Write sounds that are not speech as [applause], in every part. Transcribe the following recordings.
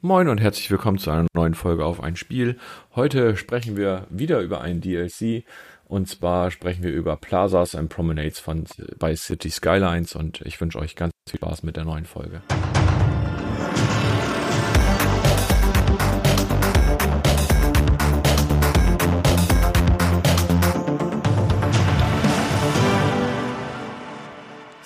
Moin und herzlich willkommen zu einer neuen Folge auf ein Spiel. Heute sprechen wir wieder über ein DLC und zwar sprechen wir über Plazas and Promenades von bei City Skylines und ich wünsche euch ganz viel Spaß mit der neuen Folge.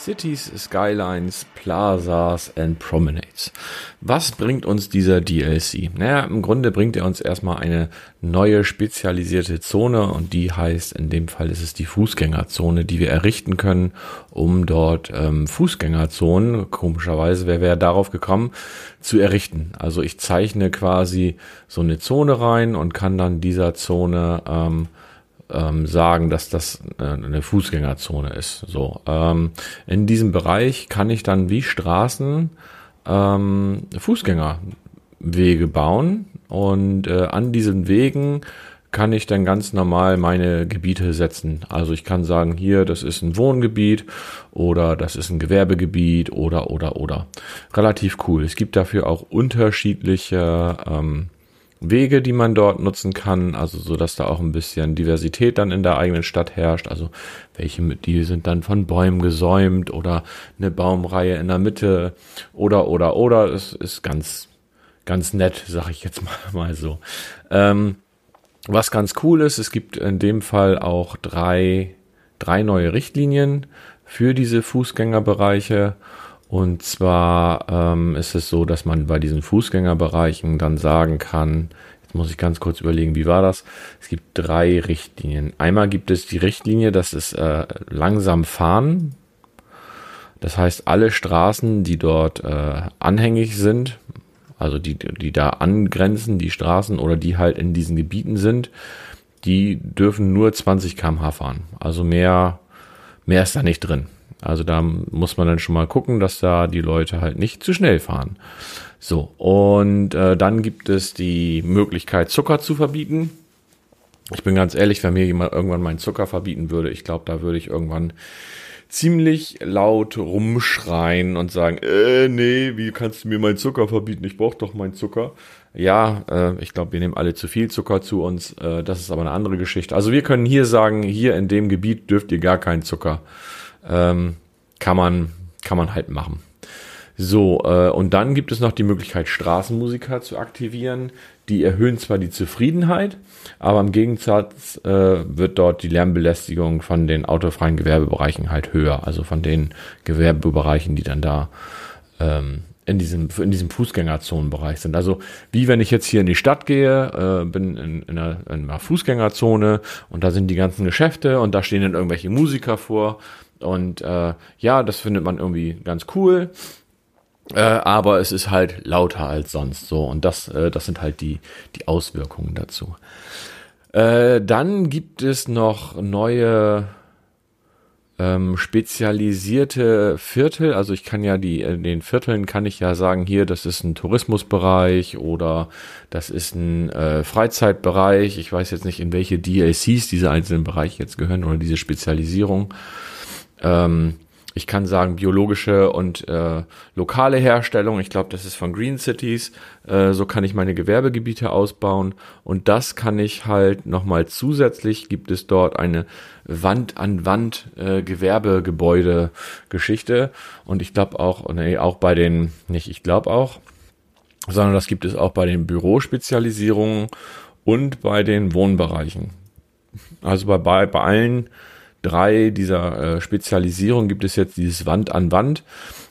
Cities, Skylines, Plazas and Promenades. Was bringt uns dieser DLC? Naja, im Grunde bringt er uns erstmal eine neue spezialisierte Zone und die heißt, in dem Fall ist es die Fußgängerzone, die wir errichten können, um dort ähm, Fußgängerzonen, komischerweise, wer wäre darauf gekommen, zu errichten. Also ich zeichne quasi so eine Zone rein und kann dann dieser Zone ähm, ähm, sagen, dass das äh, eine Fußgängerzone ist. So, ähm, in diesem Bereich kann ich dann wie Straßen ähm, Fußgängerwege bauen und äh, an diesen Wegen kann ich dann ganz normal meine Gebiete setzen. Also ich kann sagen, hier, das ist ein Wohngebiet oder das ist ein Gewerbegebiet oder oder oder. Relativ cool. Es gibt dafür auch unterschiedliche ähm, Wege, die man dort nutzen kann, also so dass da auch ein bisschen Diversität dann in der eigenen Stadt herrscht. Also welche die sind dann von Bäumen gesäumt oder eine Baumreihe in der Mitte oder oder oder. Es ist ganz ganz nett, sag ich jetzt [laughs] mal mal so. Ähm, was ganz cool ist, es gibt in dem Fall auch drei drei neue Richtlinien für diese Fußgängerbereiche und zwar ähm, ist es so, dass man bei diesen Fußgängerbereichen dann sagen kann, jetzt muss ich ganz kurz überlegen, wie war das? Es gibt drei Richtlinien. Einmal gibt es die Richtlinie, das ist äh, langsam fahren. Das heißt, alle Straßen, die dort äh, anhängig sind, also die, die da angrenzen, die Straßen oder die halt in diesen Gebieten sind, die dürfen nur 20 kmh fahren. Also mehr, mehr ist da nicht drin. Also da muss man dann schon mal gucken, dass da die Leute halt nicht zu schnell fahren. So, und äh, dann gibt es die Möglichkeit, Zucker zu verbieten. Ich bin ganz ehrlich, wenn mir jemand irgendwann meinen Zucker verbieten würde, ich glaube, da würde ich irgendwann ziemlich laut rumschreien und sagen, äh, nee, wie kannst du mir meinen Zucker verbieten? Ich brauche doch meinen Zucker. Ja, äh, ich glaube, wir nehmen alle zu viel Zucker zu uns. Äh, das ist aber eine andere Geschichte. Also wir können hier sagen, hier in dem Gebiet dürft ihr gar keinen Zucker ähm, kann man, kann man halt machen. So, äh, und dann gibt es noch die Möglichkeit, Straßenmusiker zu aktivieren. Die erhöhen zwar die Zufriedenheit, aber im Gegensatz äh, wird dort die Lärmbelästigung von den autofreien Gewerbebereichen halt höher. Also von den Gewerbebereichen, die dann da ähm, in diesem, in diesem Fußgängerzonenbereich sind. Also wie wenn ich jetzt hier in die Stadt gehe, äh, bin in, in, einer, in einer Fußgängerzone und da sind die ganzen Geschäfte und da stehen dann irgendwelche Musiker vor und äh, ja, das findet man irgendwie ganz cool. Äh, aber es ist halt lauter als sonst so. Und das, äh, das sind halt die, die Auswirkungen dazu. Äh, dann gibt es noch neue ähm, spezialisierte Viertel. Also ich kann ja die, in den Vierteln kann ich ja sagen, hier, das ist ein Tourismusbereich oder das ist ein äh, Freizeitbereich. Ich weiß jetzt nicht, in welche DLCs diese einzelnen Bereiche jetzt gehören oder diese Spezialisierung. Ähm, ich kann sagen, biologische und äh, lokale Herstellung. Ich glaube, das ist von Green Cities. Äh, so kann ich meine Gewerbegebiete ausbauen. Und das kann ich halt nochmal zusätzlich, gibt es dort eine Wand-an-Wand äh. Und ich glaube auch, nee, auch bei den, nicht ich glaube auch, sondern das gibt es auch bei den Bürospezialisierungen und bei den Wohnbereichen. Also bei, bei, bei allen drei dieser äh, Spezialisierung gibt es jetzt dieses Wand an Wand.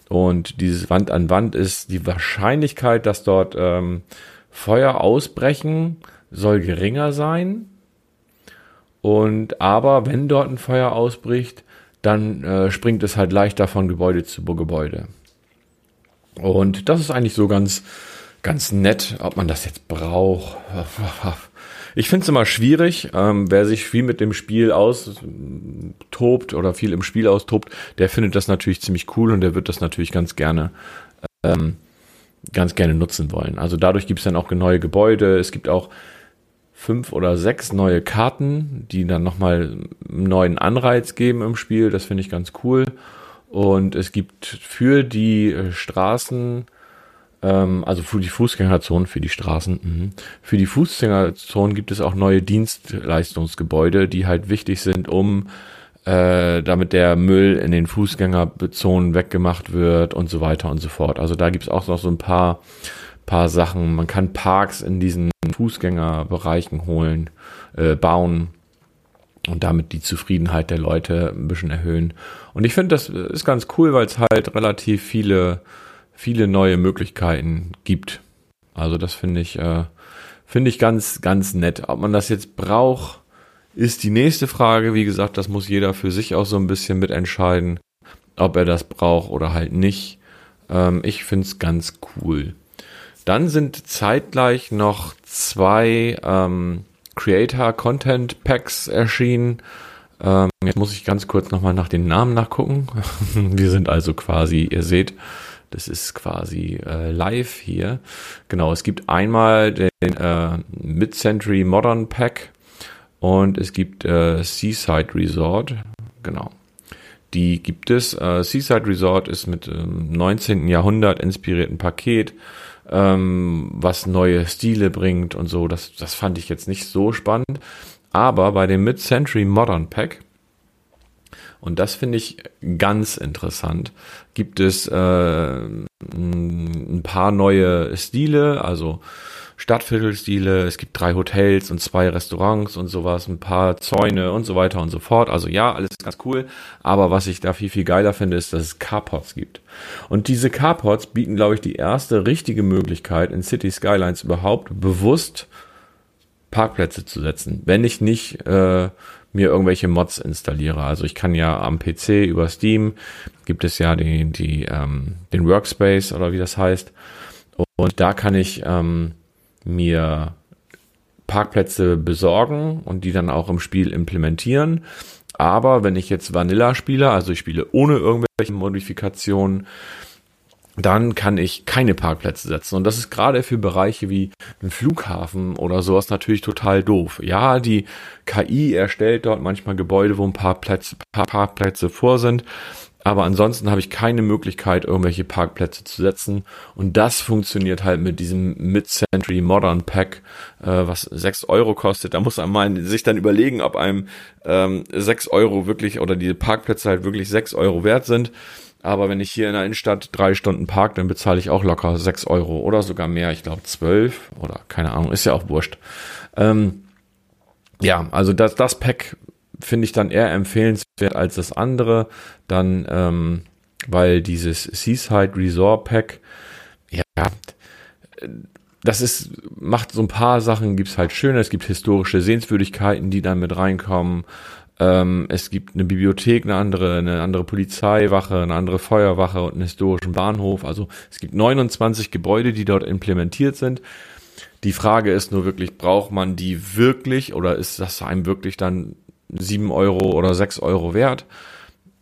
Und dieses Wand an Wand ist die Wahrscheinlichkeit, dass dort ähm, Feuer ausbrechen, soll geringer sein. Und aber wenn dort ein Feuer ausbricht, dann äh, springt es halt leichter von Gebäude zu Gebäude. Und das ist eigentlich so ganz, ganz nett, ob man das jetzt braucht. [laughs] Ich finde es immer schwierig, ähm, wer sich viel mit dem Spiel austobt oder viel im Spiel austobt, der findet das natürlich ziemlich cool und der wird das natürlich ganz gerne ähm, ganz gerne nutzen wollen. Also dadurch gibt es dann auch neue Gebäude, es gibt auch fünf oder sechs neue Karten, die dann nochmal einen neuen Anreiz geben im Spiel. Das finde ich ganz cool. Und es gibt für die Straßen Ähm, also für die Fußgängerzonen, für die Straßen. Mhm. Für die Fußgängerzonen gibt es auch neue Dienstleistungsgebäude, die halt wichtig sind, um äh, damit der Müll in den Fußgängerzonen weggemacht wird und so weiter und so fort. Also da gibt es auch noch so ein paar, paar Sachen. Man kann Parks in diesen Fußgängerbereichen holen, äh, bauen und damit die Zufriedenheit der Leute ein bisschen erhöhen. Und ich finde, das ist ganz cool, weil es halt relativ viele, viele neue Möglichkeiten gibt. Also das finde ich, äh, finde ich ganz, ganz nett. Ob man das jetzt braucht, ist die nächste Frage. Wie gesagt, das muss jeder für sich auch so ein bisschen mitentscheiden, ob er das braucht oder halt nicht. Ähm, ich finde es ganz cool. Dann sind zeitgleich noch zwei ähm, Creator Content Packs erschienen. Ähm, jetzt muss ich ganz kurz nochmal nach den Namen nachgucken. [laughs] Wir sind also quasi, ihr seht, das ist quasi äh, live hier. Genau, es gibt einmal den äh, Mid-Century Modern Pack und es gibt äh, Seaside Resort. Genau. Die gibt es. Äh, Seaside Resort ist mit ähm, 19. Jahrhundert inspirierten Paket ähm, was neue Stile bringt und so. Das, das fand ich jetzt nicht so spannend. Aber bei dem Mid-Century Modern Pack, und das finde ich ganz interessant, gibt es äh, ein paar neue Stile, also Stadtviertelstile, es gibt drei Hotels und zwei Restaurants und sowas, ein paar Zäune und so weiter und so fort. Also ja, alles ganz cool. Aber was ich da viel, viel geiler finde, ist, dass es Carports gibt. Und diese Carports bieten, glaube ich, die erste richtige Möglichkeit, in City Skylines überhaupt bewusst Parkplätze zu setzen. Wenn ich nicht äh, mir irgendwelche Mods installiere. Also ich kann ja am PC über Steam gibt es ja die, die, ähm, den Workspace oder wie das heißt. Und da kann ich ähm, mir Parkplätze besorgen und die dann auch im Spiel implementieren. Aber wenn ich jetzt Vanilla spiele, also ich spiele ohne irgendwelche Modifikationen, dann kann ich keine Parkplätze setzen. Und das ist gerade für Bereiche wie ein Flughafen oder sowas natürlich total doof. Ja, die KI erstellt dort manchmal Gebäude, wo ein paar, Plätze, paar Parkplätze vor sind. Aber ansonsten habe ich keine Möglichkeit, irgendwelche Parkplätze zu setzen. Und das funktioniert halt mit diesem Mid-Century Modern Pack, äh, was sechs Euro kostet. Da muss man sich dann überlegen, ob einem ähm, 6 Euro wirklich oder diese Parkplätze halt wirklich sechs Euro wert sind. Aber wenn ich hier in der Innenstadt drei Stunden park, dann bezahle ich auch locker sechs Euro oder sogar mehr. Ich glaube zwölf oder keine Ahnung, ist ja auch wurscht. Ähm, ja, also das, das Pack finde ich dann eher empfehlenswert als das andere. Dann, ähm, weil dieses Seaside Resort Pack, ja, das ist, macht so ein paar Sachen, gibt's halt schöne. Es gibt historische Sehenswürdigkeiten, die dann mit reinkommen. Ähm, es gibt eine Bibliothek, eine andere, eine andere Polizeiwache, eine andere Feuerwache und einen historischen Bahnhof. Also es gibt 29 Gebäude, die dort implementiert sind. Die Frage ist nur wirklich, braucht man die wirklich oder ist das einem wirklich dann sieben Euro oder sechs Euro wert.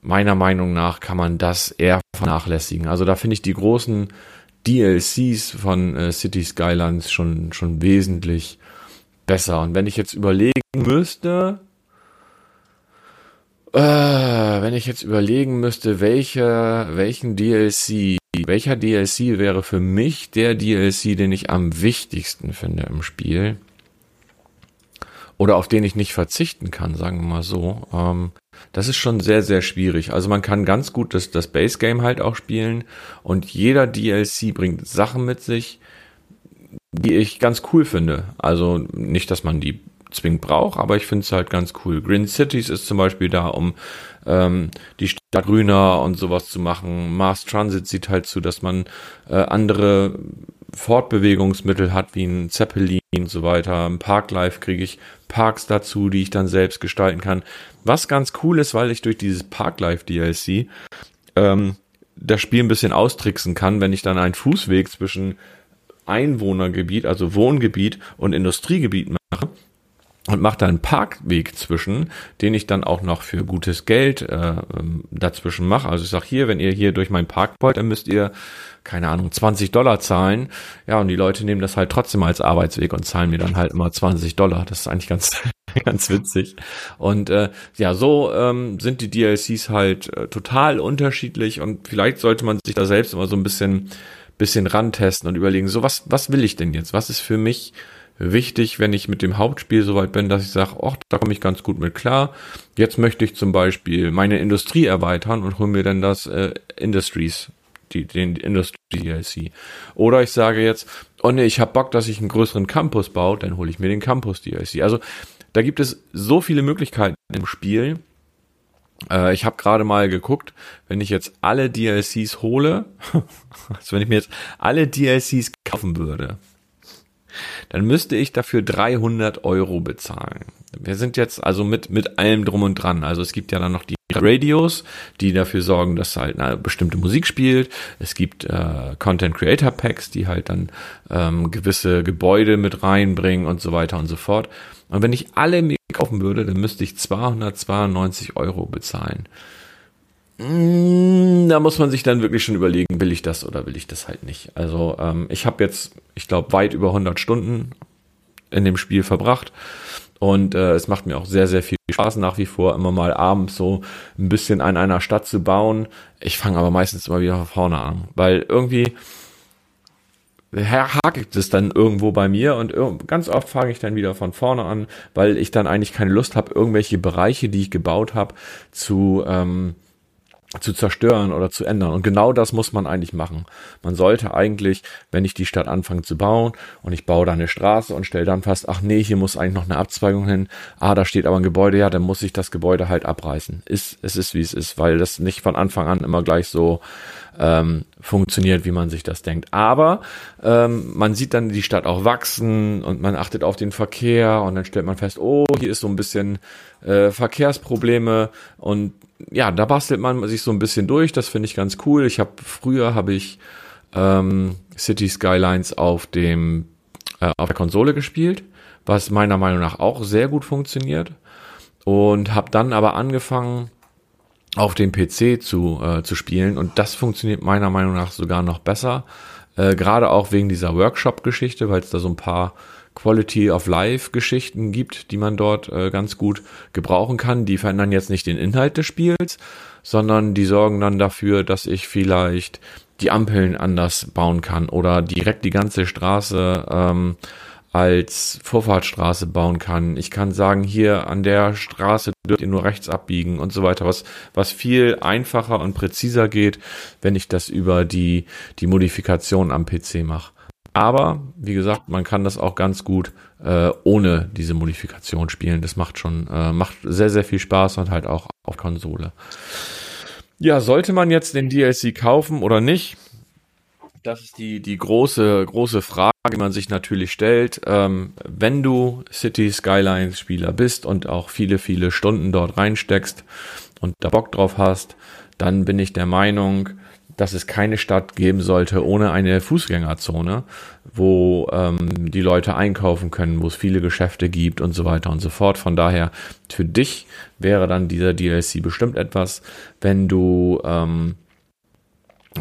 Meiner Meinung nach kann man das eher vernachlässigen. Also da finde ich die großen DLCs von äh, City Skylines schon, schon wesentlich besser. Und wenn ich jetzt überlegen müsste, äh, wenn ich jetzt überlegen müsste, welche, welchen DLC, welcher DLC wäre für mich der DLC, den ich am wichtigsten finde im Spiel, oder auf den ich nicht verzichten kann, sagen wir mal so. Ähm, das ist schon sehr, sehr schwierig. Also man kann ganz gut das, das Base Game halt auch spielen und jeder DLC bringt Sachen mit sich, die ich ganz cool finde. Also nicht, dass man die zwingend braucht, aber ich finde es halt ganz cool. Green Cities ist zum Beispiel da, um ähm, die Stadt grüner und sowas zu machen. Mars Transit sieht halt zu, dass man äh, andere Fortbewegungsmittel hat, wie ein Zeppelin und so weiter. Im Parklife kriege ich Parks dazu, die ich dann selbst gestalten kann. Was ganz cool ist, weil ich durch dieses Parklife DLC ähm, das Spiel ein bisschen austricksen kann, wenn ich dann einen Fußweg zwischen Einwohnergebiet, also Wohngebiet und Industriegebiet und mache da einen Parkweg zwischen, den ich dann auch noch für gutes Geld äh, ähm, dazwischen mache. Also ich sage hier, wenn ihr hier durch meinen Park wollt, dann müsst ihr, keine Ahnung, 20 Dollar zahlen. Ja, und die Leute nehmen das halt trotzdem als Arbeitsweg und zahlen mir dann halt immer 20 Dollar. Das ist eigentlich ganz, [laughs] ganz witzig. Und äh, ja, so ähm, sind die DLCs halt äh, total unterschiedlich und vielleicht sollte man sich da selbst immer so ein bisschen bisschen rantesten und überlegen, so was, was will ich denn jetzt? Was ist für mich wichtig, wenn ich mit dem Hauptspiel soweit bin, dass ich sage, ach, da komme ich ganz gut mit klar. Jetzt möchte ich zum Beispiel meine Industrie erweitern und hole mir dann das äh, Industries, die, den Industry DLC. Oder ich sage jetzt, oh nee, ich habe Bock, dass ich einen größeren Campus baue, dann hole ich mir den Campus DLC. Also da gibt es so viele Möglichkeiten im Spiel. Äh, ich habe gerade mal geguckt, wenn ich jetzt alle DLCs hole, [laughs] also wenn ich mir jetzt alle DLCs kaufen würde, dann müsste ich dafür 300 Euro bezahlen. Wir sind jetzt also mit, mit allem drum und dran. Also es gibt ja dann noch die Radios, die dafür sorgen, dass halt eine bestimmte Musik spielt. Es gibt äh, Content Creator Packs, die halt dann ähm, gewisse Gebäude mit reinbringen und so weiter und so fort. Und wenn ich alle mir kaufen würde, dann müsste ich 292 Euro bezahlen. Mm, da muss man sich dann wirklich schon überlegen, will ich das oder will ich das halt nicht. Also ähm, ich habe jetzt, ich glaube, weit über 100 Stunden in dem Spiel verbracht und äh, es macht mir auch sehr, sehr viel Spaß nach wie vor, immer mal abends so ein bisschen an einer Stadt zu bauen. Ich fange aber meistens immer wieder von vorne an, weil irgendwie hakelt es dann irgendwo bei mir und ganz oft fange ich dann wieder von vorne an, weil ich dann eigentlich keine Lust habe, irgendwelche Bereiche, die ich gebaut habe, zu ähm, zu zerstören oder zu ändern. Und genau das muss man eigentlich machen. Man sollte eigentlich, wenn ich die Stadt anfange zu bauen und ich baue da eine Straße und stelle dann fest, ach nee, hier muss eigentlich noch eine Abzweigung hin. Ah, da steht aber ein Gebäude, ja, dann muss ich das Gebäude halt abreißen. Ist, es ist wie es ist, weil das nicht von Anfang an immer gleich so ähm, funktioniert, wie man sich das denkt. Aber ähm, man sieht dann die Stadt auch wachsen und man achtet auf den Verkehr und dann stellt man fest, oh, hier ist so ein bisschen äh, Verkehrsprobleme und ja, da bastelt man sich so ein bisschen durch. Das finde ich ganz cool. Ich habe früher habe ich ähm, City Skylines auf dem äh, auf der Konsole gespielt, was meiner Meinung nach auch sehr gut funktioniert und habe dann aber angefangen auf dem PC zu äh, zu spielen und das funktioniert meiner Meinung nach sogar noch besser. Äh, Gerade auch wegen dieser Workshop-Geschichte, weil es da so ein paar Quality of Life Geschichten gibt, die man dort äh, ganz gut gebrauchen kann. Die verändern jetzt nicht den Inhalt des Spiels, sondern die sorgen dann dafür, dass ich vielleicht die Ampeln anders bauen kann oder direkt die ganze Straße ähm, als Vorfahrtsstraße bauen kann. Ich kann sagen, hier an der Straße dürft ihr nur rechts abbiegen und so weiter, was, was viel einfacher und präziser geht, wenn ich das über die, die Modifikation am PC mache. Aber wie gesagt, man kann das auch ganz gut äh, ohne diese Modifikation spielen. Das macht schon, äh, macht sehr, sehr viel Spaß und halt auch auf Konsole. Ja, sollte man jetzt den DLC kaufen oder nicht? Das ist die, die große, große Frage, die man sich natürlich stellt. Ähm, wenn du City Skylines Spieler bist und auch viele, viele Stunden dort reinsteckst und da Bock drauf hast, dann bin ich der Meinung, dass es keine Stadt geben sollte ohne eine Fußgängerzone, wo ähm, die Leute einkaufen können, wo es viele Geschäfte gibt und so weiter und so fort. Von daher, für dich wäre dann dieser DLC bestimmt etwas, wenn du ähm,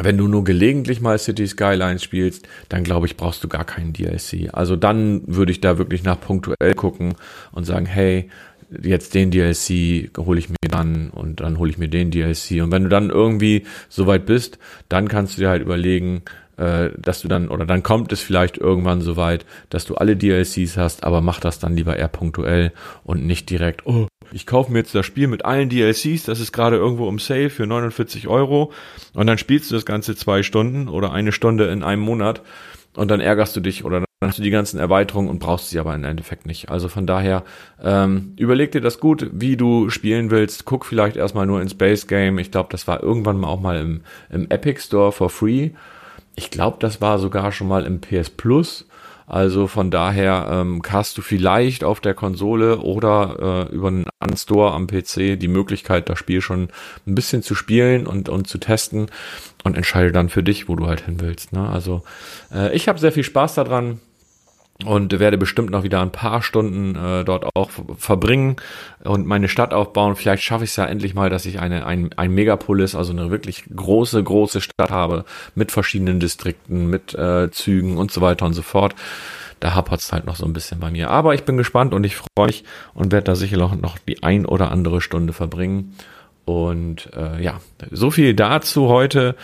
wenn du nur gelegentlich mal City Skylines spielst, dann glaube ich, brauchst du gar keinen DLC. Also dann würde ich da wirklich nach punktuell gucken und sagen, hey, jetzt den DLC hole ich mir dann und dann hole ich mir den DLC. Und wenn du dann irgendwie so weit bist, dann kannst du dir halt überlegen, äh, dass du dann, oder dann kommt es vielleicht irgendwann so weit, dass du alle DLCs hast, aber mach das dann lieber eher punktuell und nicht direkt, oh, ich kaufe mir jetzt das Spiel mit allen DLCs, das ist gerade irgendwo im Sale für 49 Euro und dann spielst du das Ganze zwei Stunden oder eine Stunde in einem Monat und dann ärgerst du dich oder dann hast du die ganzen Erweiterungen und brauchst sie aber im Endeffekt nicht. Also von daher, ähm, überleg dir das gut, wie du spielen willst. Guck vielleicht erstmal nur ins Base Game. Ich glaube, das war irgendwann mal auch mal im, im Epic Store for free. Ich glaube, das war sogar schon mal im PS Plus. Also von daher ähm, hast du vielleicht auf der Konsole oder äh, über einen Store am PC die Möglichkeit, das Spiel schon ein bisschen zu spielen und, und zu testen und entscheide dann für dich, wo du halt hin willst. Ne? Also äh, ich habe sehr viel Spaß daran und werde bestimmt noch wieder ein paar Stunden äh, dort auch verbringen und meine Stadt aufbauen. Vielleicht schaffe ich es ja endlich mal, dass ich eine ein, ein Megapolis, also eine wirklich große große Stadt habe mit verschiedenen Distrikten, mit äh, Zügen und so weiter und so fort. Da hapert es halt noch so ein bisschen bei mir. Aber ich bin gespannt und ich freue mich und werde da sicher noch, noch die ein oder andere Stunde verbringen. Und äh, ja, so viel dazu heute.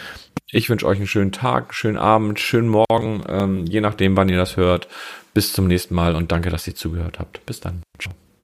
Ich wünsche euch einen schönen Tag, schönen Abend, schönen Morgen, ähm, je nachdem, wann ihr das hört. Bis zum nächsten Mal und danke, dass ihr zugehört habt. Bis dann. Ciao.